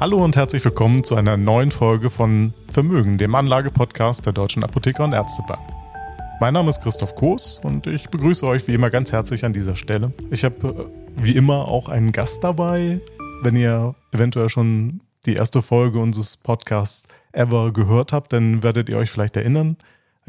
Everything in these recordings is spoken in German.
Hallo und herzlich willkommen zu einer neuen Folge von Vermögen, dem Anlagepodcast der Deutschen Apotheker und Ärztebank. Mein Name ist Christoph Koos und ich begrüße euch wie immer ganz herzlich an dieser Stelle. Ich habe äh, wie immer auch einen Gast dabei. Wenn ihr eventuell schon die erste Folge unseres Podcasts ever gehört habt, dann werdet ihr euch vielleicht erinnern.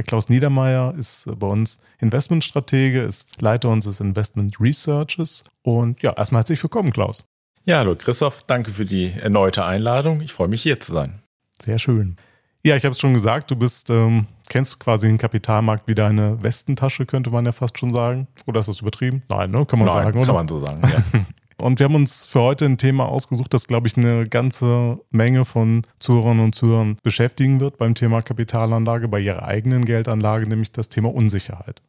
Klaus Niedermeyer ist bei uns Investmentstratege, ist Leiter unseres Investment Researches. Und ja, erstmal herzlich willkommen, Klaus. Ja, hallo Christoph, danke für die erneute Einladung. Ich freue mich hier zu sein. Sehr schön. Ja, ich habe es schon gesagt, du bist, ähm, kennst quasi den Kapitalmarkt wie deine Westentasche, könnte man ja fast schon sagen. Oder ist das übertrieben? Nein, ne? Kann man Nein, sagen, oder? Kann man so sagen, ja. Und wir haben uns für heute ein Thema ausgesucht, das, glaube ich, eine ganze Menge von Zuhörern und Zuhörern beschäftigen wird beim Thema Kapitalanlage, bei ihrer eigenen Geldanlage, nämlich das Thema Unsicherheit.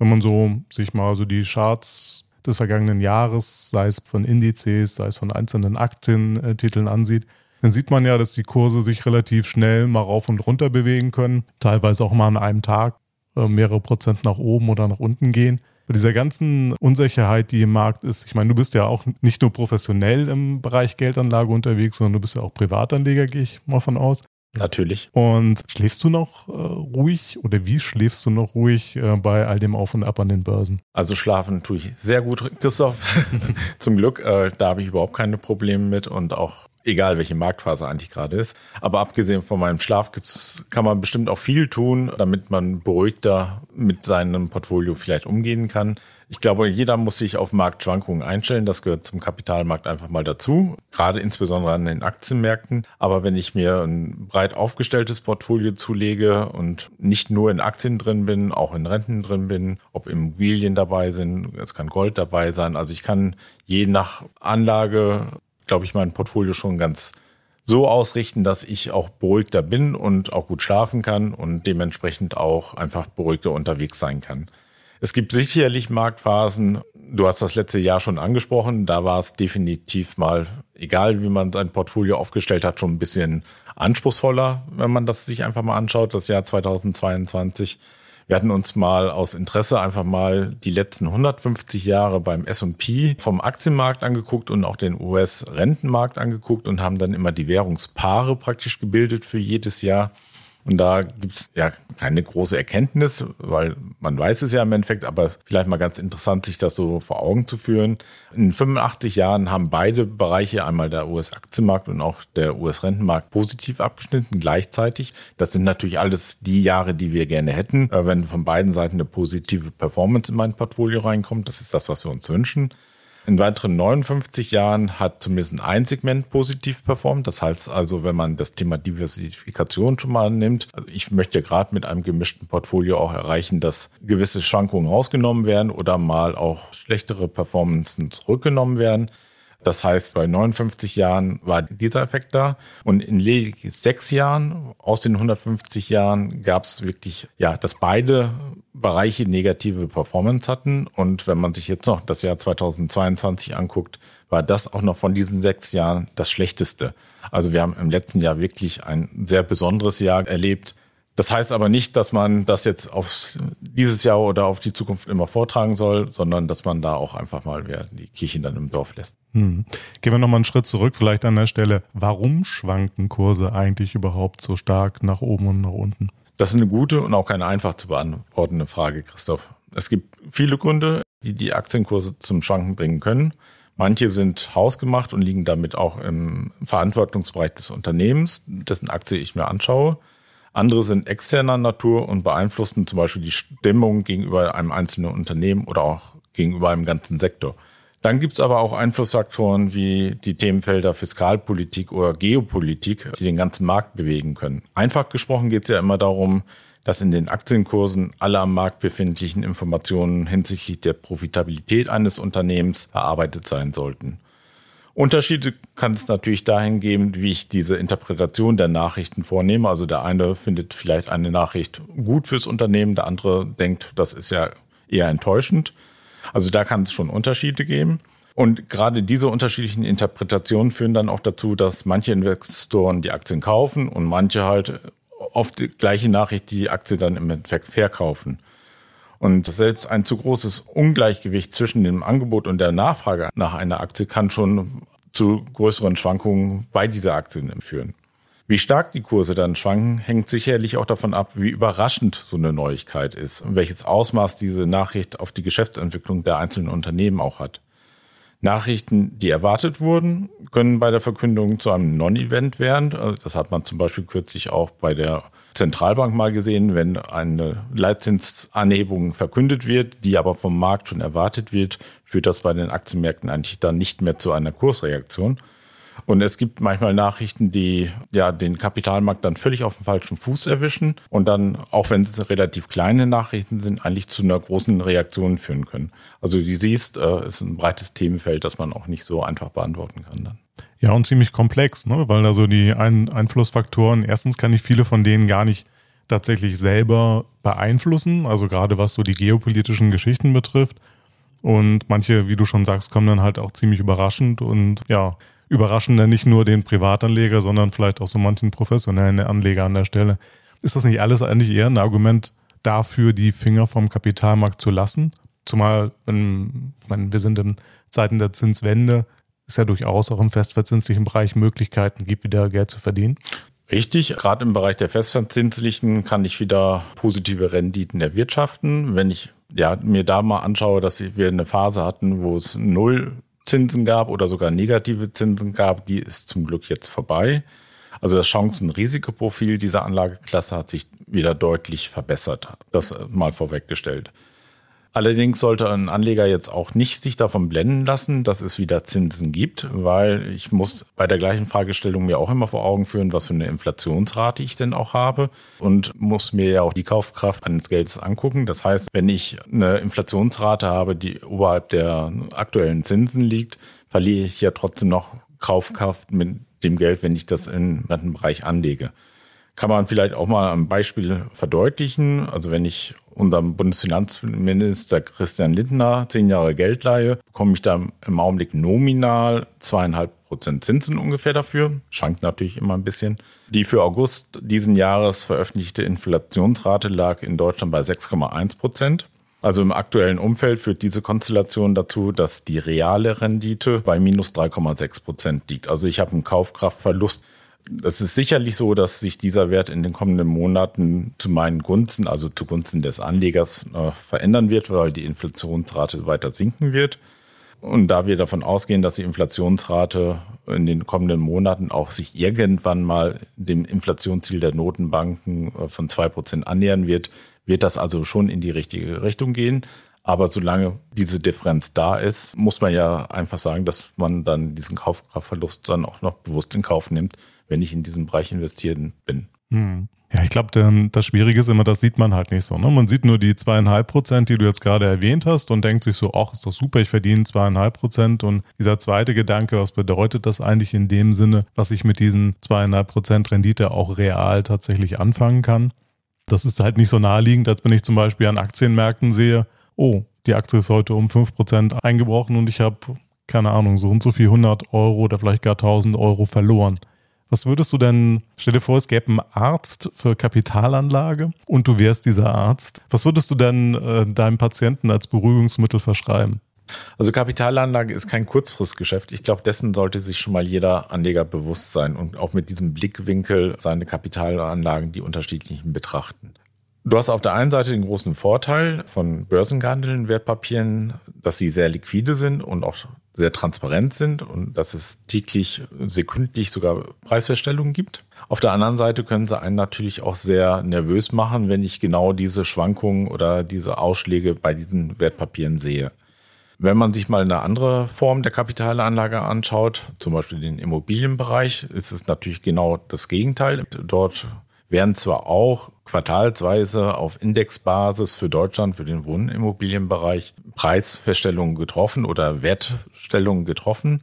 Wenn man so sich mal so die Charts des vergangenen Jahres, sei es von Indizes, sei es von einzelnen Aktientiteln ansieht, dann sieht man ja, dass die Kurse sich relativ schnell mal rauf und runter bewegen können, teilweise auch mal an einem Tag äh, mehrere Prozent nach oben oder nach unten gehen. Bei dieser ganzen Unsicherheit, die im Markt ist, ich meine, du bist ja auch nicht nur professionell im Bereich Geldanlage unterwegs, sondern du bist ja auch Privatanleger, gehe ich mal von aus. Natürlich. Und schläfst du noch äh, ruhig oder wie schläfst du noch ruhig äh, bei all dem Auf und Ab an den Börsen? Also schlafen tue ich sehr gut, Christoph. Zum Glück, äh, da habe ich überhaupt keine Probleme mit und auch egal welche Marktphase eigentlich gerade ist. Aber abgesehen von meinem Schlaf gibt's, kann man bestimmt auch viel tun, damit man beruhigter mit seinem Portfolio vielleicht umgehen kann. Ich glaube, jeder muss sich auf Marktschwankungen einstellen. Das gehört zum Kapitalmarkt einfach mal dazu, gerade insbesondere an den Aktienmärkten. Aber wenn ich mir ein breit aufgestelltes Portfolio zulege und nicht nur in Aktien drin bin, auch in Renten drin bin, ob Immobilien dabei sind, es kann Gold dabei sein. Also ich kann je nach Anlage, glaube ich, mein Portfolio schon ganz so ausrichten, dass ich auch beruhigter bin und auch gut schlafen kann und dementsprechend auch einfach beruhigter unterwegs sein kann. Es gibt sicherlich Marktphasen, du hast das letzte Jahr schon angesprochen, da war es definitiv mal, egal wie man sein Portfolio aufgestellt hat, schon ein bisschen anspruchsvoller, wenn man das sich einfach mal anschaut, das Jahr 2022. Wir hatten uns mal aus Interesse einfach mal die letzten 150 Jahre beim S&P vom Aktienmarkt angeguckt und auch den US-Rentenmarkt angeguckt und haben dann immer die Währungspaare praktisch gebildet für jedes Jahr. Und da gibt's ja keine große Erkenntnis, weil man weiß es ja im Endeffekt, aber vielleicht mal ganz interessant, sich das so vor Augen zu führen. In 85 Jahren haben beide Bereiche, einmal der US-Aktienmarkt und auch der US-Rentenmarkt, positiv abgeschnitten gleichzeitig. Das sind natürlich alles die Jahre, die wir gerne hätten, äh, wenn von beiden Seiten eine positive Performance in mein Portfolio reinkommt. Das ist das, was wir uns wünschen. In weiteren 59 Jahren hat zumindest ein Segment positiv performt. Das heißt also, wenn man das Thema Diversifikation schon mal nimmt, also ich möchte gerade mit einem gemischten Portfolio auch erreichen, dass gewisse Schwankungen rausgenommen werden oder mal auch schlechtere Performances zurückgenommen werden. Das heißt, bei 59 Jahren war dieser Effekt da und in lediglich sechs Jahren aus den 150 Jahren gab es wirklich, ja, dass beide Bereiche negative Performance hatten. Und wenn man sich jetzt noch das Jahr 2022 anguckt, war das auch noch von diesen sechs Jahren das schlechteste. Also wir haben im letzten Jahr wirklich ein sehr besonderes Jahr erlebt. Das heißt aber nicht, dass man das jetzt auf dieses Jahr oder auf die Zukunft immer vortragen soll, sondern dass man da auch einfach mal die Kirchen dann im Dorf lässt. Hm. Gehen wir nochmal einen Schritt zurück, vielleicht an der Stelle. Warum schwanken Kurse eigentlich überhaupt so stark nach oben und nach unten? Das ist eine gute und auch keine einfach zu beantwortende Frage, Christoph. Es gibt viele Gründe, die die Aktienkurse zum Schwanken bringen können. Manche sind hausgemacht und liegen damit auch im Verantwortungsbereich des Unternehmens, dessen Aktie ich mir anschaue. Andere sind externer Natur und beeinflussen zum Beispiel die Stimmung gegenüber einem einzelnen Unternehmen oder auch gegenüber einem ganzen Sektor. Dann gibt's aber auch Einflussfaktoren wie die Themenfelder Fiskalpolitik oder Geopolitik, die den ganzen Markt bewegen können. Einfach gesprochen geht's ja immer darum, dass in den Aktienkursen alle am Markt befindlichen Informationen hinsichtlich der Profitabilität eines Unternehmens erarbeitet sein sollten. Unterschiede kann es natürlich dahin geben, wie ich diese Interpretation der Nachrichten vornehme. Also der eine findet vielleicht eine Nachricht gut fürs Unternehmen, der andere denkt, das ist ja eher enttäuschend. Also da kann es schon Unterschiede geben. Und gerade diese unterschiedlichen Interpretationen führen dann auch dazu, dass manche Investoren die Aktien kaufen und manche halt auf die gleiche Nachricht die Aktie dann im Endeffekt verkaufen. Und selbst ein zu großes Ungleichgewicht zwischen dem Angebot und der Nachfrage nach einer Aktie kann schon zu größeren Schwankungen bei dieser Aktie führen. Wie stark die Kurse dann schwanken, hängt sicherlich auch davon ab, wie überraschend so eine Neuigkeit ist und welches Ausmaß diese Nachricht auf die Geschäftsentwicklung der einzelnen Unternehmen auch hat. Nachrichten, die erwartet wurden, können bei der Verkündung zu einem Non-Event werden. Das hat man zum Beispiel kürzlich auch bei der Zentralbank mal gesehen, wenn eine Leitzinsanhebung verkündet wird, die aber vom Markt schon erwartet wird, führt das bei den Aktienmärkten eigentlich dann nicht mehr zu einer Kursreaktion. Und es gibt manchmal Nachrichten, die ja den Kapitalmarkt dann völlig auf dem falschen Fuß erwischen und dann, auch wenn es relativ kleine Nachrichten sind, eigentlich zu einer großen Reaktion führen können. Also du siehst, äh, ist ein breites Themenfeld, das man auch nicht so einfach beantworten kann dann. Ja, und ziemlich komplex, ne? weil also die Ein Einflussfaktoren, erstens kann ich viele von denen gar nicht tatsächlich selber beeinflussen, also gerade was so die geopolitischen Geschichten betrifft. Und manche, wie du schon sagst, kommen dann halt auch ziemlich überraschend und ja, überraschen dann nicht nur den Privatanleger, sondern vielleicht auch so manchen professionellen Anleger an der Stelle. Ist das nicht alles eigentlich eher ein Argument dafür, die Finger vom Kapitalmarkt zu lassen? Zumal, wenn, ich meine, wir sind in Zeiten der Zinswende, es ja durchaus auch im festverzinslichen Bereich Möglichkeiten gibt, wieder Geld zu verdienen. Richtig, gerade im Bereich der festverzinslichen kann ich wieder positive Renditen erwirtschaften. Wenn ich ja, mir da mal anschaue, dass wir eine Phase hatten, wo es null Zinsen gab oder sogar negative Zinsen gab, die ist zum Glück jetzt vorbei. Also das Chancen-Risikoprofil dieser Anlageklasse hat sich wieder deutlich verbessert. Das mal vorweggestellt. Allerdings sollte ein Anleger jetzt auch nicht sich davon blenden lassen, dass es wieder Zinsen gibt, weil ich muss bei der gleichen Fragestellung mir auch immer vor Augen führen, was für eine Inflationsrate ich denn auch habe und muss mir ja auch die Kaufkraft eines Geldes angucken. Das heißt, wenn ich eine Inflationsrate habe, die oberhalb der aktuellen Zinsen liegt, verliere ich ja trotzdem noch Kaufkraft mit dem Geld, wenn ich das im Rentenbereich anlege. Kann man vielleicht auch mal am Beispiel verdeutlichen. Also wenn ich unserem Bundesfinanzminister Christian Lindner zehn Jahre Geld leihe, bekomme ich da im Augenblick nominal zweieinhalb Prozent Zinsen ungefähr dafür. Schwankt natürlich immer ein bisschen. Die für August diesen Jahres veröffentlichte Inflationsrate lag in Deutschland bei 6,1 Prozent. Also im aktuellen Umfeld führt diese Konstellation dazu, dass die reale Rendite bei minus 3,6 Prozent liegt. Also ich habe einen Kaufkraftverlust es ist sicherlich so, dass sich dieser Wert in den kommenden Monaten zu meinen Gunsten, also zugunsten des Anlegers, äh, verändern wird, weil die Inflationsrate weiter sinken wird. Und da wir davon ausgehen, dass die Inflationsrate in den kommenden Monaten auch sich irgendwann mal dem Inflationsziel der Notenbanken äh, von zwei Prozent annähern wird, wird das also schon in die richtige Richtung gehen. Aber solange diese Differenz da ist, muss man ja einfach sagen, dass man dann diesen Kaufkraftverlust dann auch noch bewusst in Kauf nimmt, wenn ich in diesem Bereich investieren bin. Hm. Ja, ich glaube, das Schwierige ist immer, das sieht man halt nicht so. Ne? Man sieht nur die zweieinhalb Prozent, die du jetzt gerade erwähnt hast und denkt sich so, ach, ist doch super, ich verdiene zweieinhalb Prozent. Und dieser zweite Gedanke, was bedeutet das eigentlich in dem Sinne, was ich mit diesen zweieinhalb Prozent Rendite auch real tatsächlich anfangen kann? Das ist halt nicht so naheliegend, als wenn ich zum Beispiel an Aktienmärkten sehe, oh, die Aktie ist heute um fünf Prozent eingebrochen und ich habe, keine Ahnung, so und so viel 100 Euro oder vielleicht gar 1000 Euro verloren. Was würdest du denn, stell dir vor, es gäbe einen Arzt für Kapitalanlage und du wärst dieser Arzt. Was würdest du denn äh, deinem Patienten als Beruhigungsmittel verschreiben? Also Kapitalanlage ist kein Kurzfristgeschäft. Ich glaube, dessen sollte sich schon mal jeder Anleger bewusst sein und auch mit diesem Blickwinkel seine Kapitalanlagen, die unterschiedlichen betrachten. Du hast auf der einen Seite den großen Vorteil von börsengehandelten Wertpapieren, dass sie sehr liquide sind und auch sehr transparent sind und dass es täglich, sekündlich sogar Preisfeststellungen gibt. Auf der anderen Seite können sie einen natürlich auch sehr nervös machen, wenn ich genau diese Schwankungen oder diese Ausschläge bei diesen Wertpapieren sehe. Wenn man sich mal eine andere Form der Kapitalanlage anschaut, zum Beispiel den Immobilienbereich, ist es natürlich genau das Gegenteil. Dort werden zwar auch quartalsweise auf Indexbasis für Deutschland, für den Wohnimmobilienbereich Preisfeststellungen getroffen oder Wertstellungen getroffen.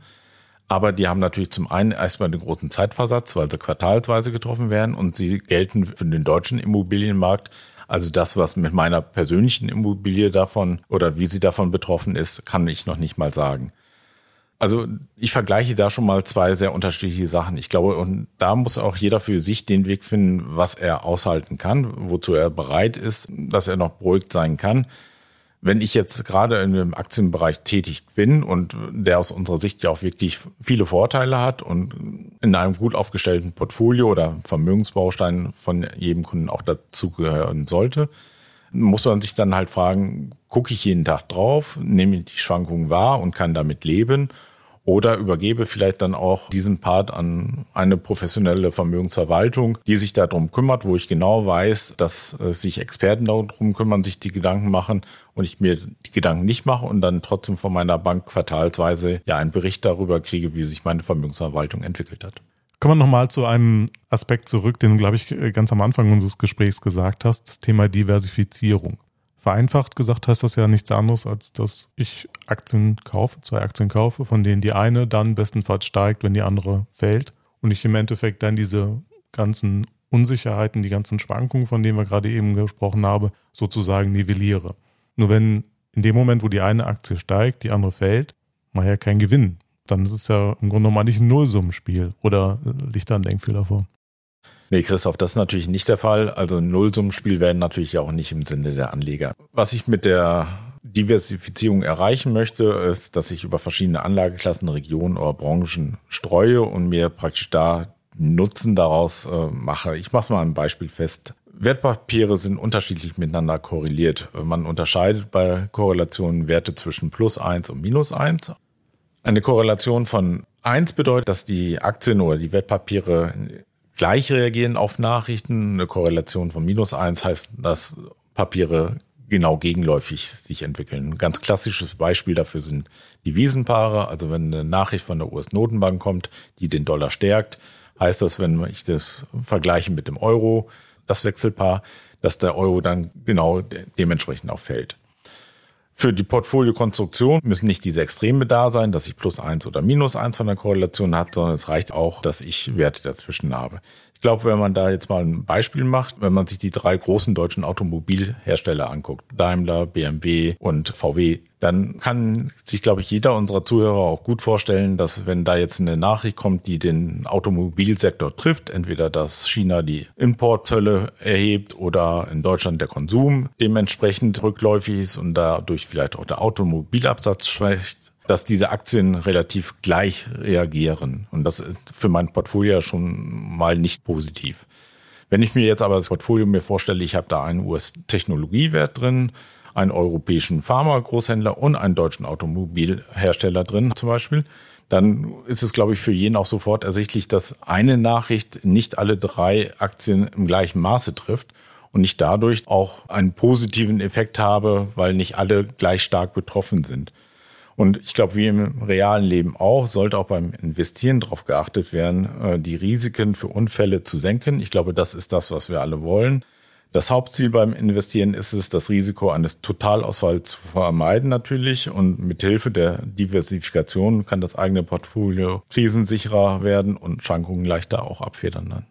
Aber die haben natürlich zum einen erstmal den großen Zeitversatz, weil sie quartalsweise getroffen werden und sie gelten für den deutschen Immobilienmarkt. Also das, was mit meiner persönlichen Immobilie davon oder wie sie davon betroffen ist, kann ich noch nicht mal sagen. Also ich vergleiche da schon mal zwei sehr unterschiedliche Sachen. Ich glaube, und da muss auch jeder für sich den Weg finden, was er aushalten kann, wozu er bereit ist, dass er noch beruhigt sein kann. Wenn ich jetzt gerade in dem Aktienbereich tätig bin und der aus unserer Sicht ja auch wirklich viele Vorteile hat und in einem gut aufgestellten Portfolio oder Vermögensbaustein von jedem Kunden auch dazugehören sollte, muss man sich dann halt fragen, gucke ich jeden Tag drauf, nehme die Schwankungen wahr und kann damit leben oder übergebe vielleicht dann auch diesen Part an eine professionelle Vermögensverwaltung, die sich darum kümmert, wo ich genau weiß, dass äh, sich Experten darum kümmern, sich die Gedanken machen und ich mir die Gedanken nicht mache und dann trotzdem von meiner Bank quartalsweise ja einen Bericht darüber kriege, wie sich meine Vermögensverwaltung entwickelt hat. Kommen wir nochmal zu einem Aspekt zurück, den du, glaube ich, ganz am Anfang unseres Gesprächs gesagt hast, das Thema Diversifizierung. Vereinfacht gesagt heißt das ja nichts anderes, als dass ich Aktien kaufe, zwei Aktien kaufe, von denen die eine dann bestenfalls steigt, wenn die andere fällt. Und ich im Endeffekt dann diese ganzen Unsicherheiten, die ganzen Schwankungen, von denen wir gerade eben gesprochen haben, sozusagen nivelliere. Nur wenn in dem Moment, wo die eine Aktie steigt, die andere fällt, mache ich ja keinen Gewinn. Dann ist es ja im Grunde genommen nicht ein Nullsummenspiel. Oder liegt da ein Denkfehler vor? Nee, Christoph, das ist natürlich nicht der Fall. Also ein Nullsummenspiel werden natürlich auch nicht im Sinne der Anleger. Was ich mit der Diversifizierung erreichen möchte, ist, dass ich über verschiedene Anlageklassen, Regionen oder Branchen streue und mir praktisch da Nutzen daraus äh, mache. Ich mache mal ein Beispiel fest. Wertpapiere sind unterschiedlich miteinander korreliert. Man unterscheidet bei Korrelationen Werte zwischen plus eins und minus eins. Eine Korrelation von eins bedeutet, dass die Aktien oder die Wertpapiere gleich reagieren auf Nachrichten. Eine Korrelation von minus eins heißt, dass Papiere genau gegenläufig sich entwickeln. Ein ganz klassisches Beispiel dafür sind die Wiesenpaare. Also wenn eine Nachricht von der US-Notenbank kommt, die den Dollar stärkt, heißt das, wenn ich das vergleiche mit dem Euro, das Wechselpaar, dass der Euro dann genau dementsprechend auch fällt. Für die Portfoliokonstruktion müssen nicht diese Extreme da sein, dass ich plus eins oder minus eins von der Korrelation habe, sondern es reicht auch, dass ich Werte dazwischen habe. Ich glaube, wenn man da jetzt mal ein Beispiel macht, wenn man sich die drei großen deutschen Automobilhersteller anguckt, Daimler, BMW und VW, dann kann sich, glaube ich, jeder unserer Zuhörer auch gut vorstellen, dass wenn da jetzt eine Nachricht kommt, die den Automobilsektor trifft, entweder dass China die Importzölle erhebt oder in Deutschland der Konsum dementsprechend rückläufig ist und dadurch vielleicht auch der Automobilabsatz schwächt, dass diese Aktien relativ gleich reagieren. Und das ist für mein Portfolio schon mal nicht positiv. Wenn ich mir jetzt aber das Portfolio mir vorstelle, ich habe da einen US-Technologiewert drin, einen europäischen Pharma-Großhändler und einen deutschen Automobilhersteller drin zum Beispiel, dann ist es, glaube ich, für jeden auch sofort ersichtlich, dass eine Nachricht nicht alle drei Aktien im gleichen Maße trifft und ich dadurch auch einen positiven Effekt habe, weil nicht alle gleich stark betroffen sind. Und ich glaube, wie im realen Leben auch, sollte auch beim Investieren darauf geachtet werden, äh, die Risiken für Unfälle zu senken. Ich glaube, das ist das, was wir alle wollen. Das Hauptziel beim Investieren ist es, das Risiko eines Totalausfalls zu vermeiden natürlich. Und mit Hilfe der Diversifikation kann das eigene Portfolio krisensicherer werden und Schwankungen leichter auch abfedern dann.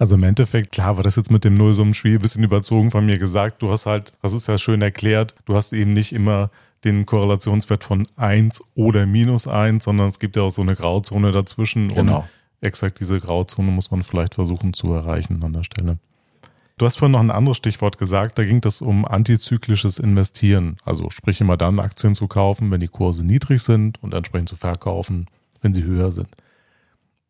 Also im Endeffekt, klar, war das jetzt mit dem Nullsummenspiel ein bisschen überzogen von mir gesagt. Du hast halt, das ist ja schön erklärt, du hast eben nicht immer den Korrelationswert von 1 oder minus 1, sondern es gibt ja auch so eine Grauzone dazwischen. Genau. Und exakt diese Grauzone muss man vielleicht versuchen zu erreichen an der Stelle. Du hast vorhin noch ein anderes Stichwort gesagt, da ging es um antizyklisches Investieren. Also sprich immer dann Aktien zu kaufen, wenn die Kurse niedrig sind und entsprechend zu verkaufen, wenn sie höher sind.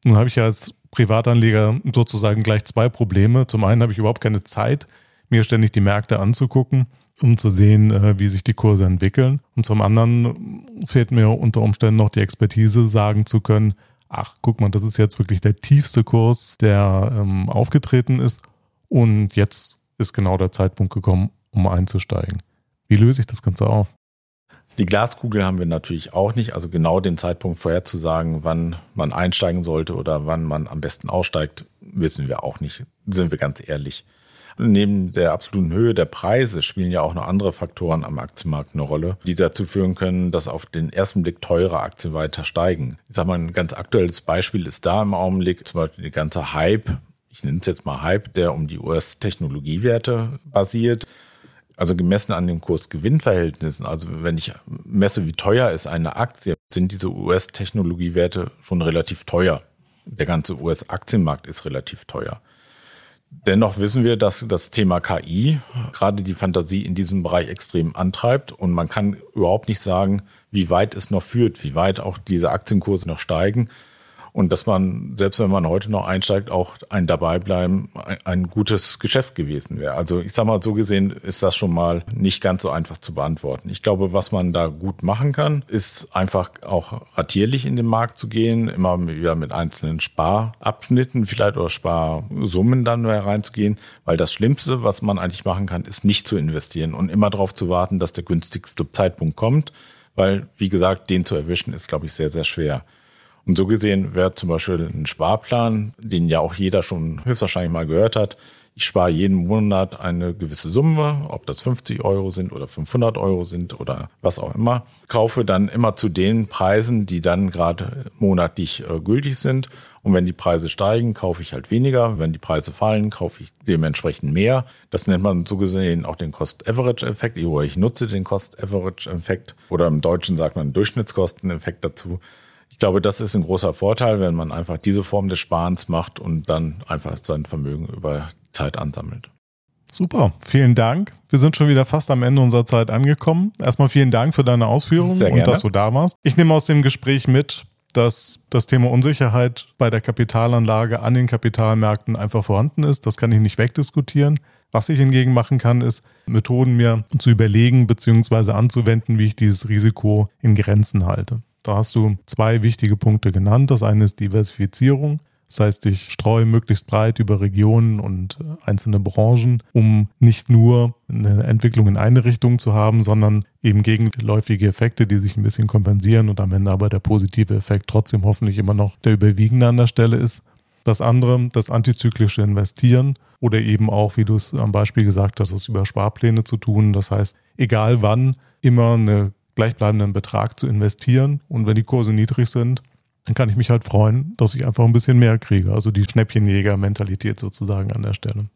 Nun habe ich ja als Privatanleger sozusagen gleich zwei Probleme. Zum einen habe ich überhaupt keine Zeit, mir ständig die Märkte anzugucken um zu sehen, äh, wie sich die Kurse entwickeln. Und zum anderen fehlt mir unter Umständen noch die Expertise, sagen zu können, ach, guck mal, das ist jetzt wirklich der tiefste Kurs, der ähm, aufgetreten ist. Und jetzt ist genau der Zeitpunkt gekommen, um einzusteigen. Wie löse ich das Ganze auf? Die Glaskugel haben wir natürlich auch nicht, also genau den Zeitpunkt vorherzusagen, wann man einsteigen sollte oder wann man am besten aussteigt, wissen wir auch nicht, sind wir ganz ehrlich. Neben der absoluten Höhe der Preise spielen ja auch noch andere Faktoren am Aktienmarkt eine Rolle, die dazu führen können, dass auf den ersten Blick teure Aktien weiter steigen. Ich sage mal, ein ganz aktuelles Beispiel ist da im Augenblick zum Beispiel die ganze Hype, ich nenne es jetzt mal Hype, der um die US-Technologiewerte basiert. Also gemessen an den Kurs-Gewinn-Verhältnissen, also wenn ich messe, wie teuer ist eine Aktie, sind diese US-Technologiewerte schon relativ teuer. Der ganze US-Aktienmarkt ist relativ teuer. Dennoch wissen wir, dass das Thema KI gerade die Fantasie in diesem Bereich extrem antreibt und man kann überhaupt nicht sagen, wie weit es noch führt, wie weit auch diese Aktienkurse noch steigen und dass man, selbst wenn man heute noch einsteigt, auch ein Dabeibleiben ein, ein gutes Geschäft gewesen wäre. Also ich sage mal, so gesehen ist das schon mal nicht ganz so einfach zu beantworten. Ich glaube, was man da gut machen kann, ist einfach auch ratierlich in den Markt zu gehen, immer wieder mit einzelnen Sparabschnitten vielleicht oder Sparsummen dann hereinzugehen, weil das Schlimmste, was man eigentlich machen kann, ist nicht zu investieren und immer darauf zu warten, dass der günstigste Zeitpunkt kommt, weil, wie gesagt, den zu erwischen ist, glaube ich, sehr, sehr schwer. Und so gesehen wäre zum Beispiel ein Sparplan, den ja auch jeder schon höchstwahrscheinlich mal gehört hat. Ich spare jeden Monat eine gewisse Summe, ob das 50 Euro sind oder 500 Euro sind oder was auch immer. Kaufe dann immer zu den Preisen, die dann gerade monatlich äh, gültig sind. Und wenn die Preise steigen, kaufe ich halt weniger. Wenn die Preise fallen, kaufe ich dementsprechend mehr. Das nennt man so gesehen auch den Cost-Average-Effekt. Ich nutze den Cost-Average-Effekt oder im Deutschen sagt man Durchschnittskosteneffekt dazu. Ich glaube, das ist ein großer Vorteil, wenn man einfach diese Form des Sparens macht und dann einfach sein Vermögen über Zeit ansammelt. Super, vielen Dank. Wir sind schon wieder fast am Ende unserer Zeit angekommen. Erstmal vielen Dank für deine Ausführungen und dass du da warst. Ich nehme aus dem Gespräch mit, dass das Thema Unsicherheit bei der Kapitalanlage an den Kapitalmärkten einfach vorhanden ist. Das kann ich nicht wegdiskutieren. Was ich hingegen machen kann, ist Methoden mir zu überlegen bzw. anzuwenden, wie ich dieses Risiko in Grenzen halte. Da hast du zwei wichtige Punkte genannt. Das eine ist Diversifizierung. Das heißt, ich streue möglichst breit über Regionen und äh, einzelne Branchen, um nicht nur eine Entwicklung in eine Richtung zu haben, sondern eben gegenläufige Effekte, die sich ein bisschen kompensieren und am Ende aber der positive Effekt trotzdem hoffentlich immer noch der überwiegende an der Stelle ist. Das andere, das antizyklische Investieren oder eben auch, wie du es am Beispiel gesagt hast, das über Sparpläne zu tun. Das heißt, egal wann, immer eine gleichbleibenden Betrag zu investieren. Und wenn die Kurse niedrig sind, dann kann ich mich halt freuen, dass ich einfach ein bisschen mehr kriege. Also die Schnäppchenjäger-Mentalität sozusagen an der Stelle.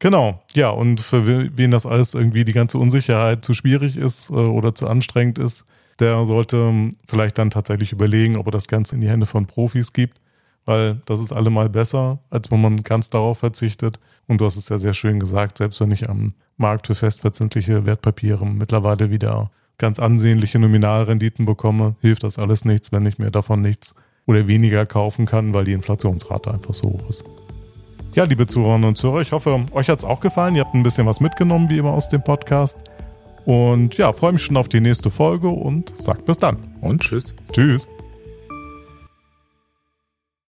Genau, ja, und für wen das alles irgendwie die ganze Unsicherheit zu schwierig ist äh, oder zu anstrengend ist, der sollte ähm, vielleicht dann tatsächlich überlegen, ob er das Ganze in die Hände von Profis gibt, weil das ist allemal besser, als wenn man ganz darauf verzichtet. Und du hast es ja sehr schön gesagt, selbst wenn ich am Markt für festverzinsliche Wertpapiere mittlerweile wieder ganz ansehnliche Nominalrenditen bekomme, hilft das alles nichts, wenn ich mir davon nichts oder weniger kaufen kann, weil die Inflationsrate einfach so hoch ist. Ja, liebe Zuhörerinnen und Zuhörer, ich hoffe, euch hat es auch gefallen. Ihr habt ein bisschen was mitgenommen, wie immer, aus dem Podcast. Und ja, freue mich schon auf die nächste Folge und sagt bis dann. Und tschüss. Tschüss.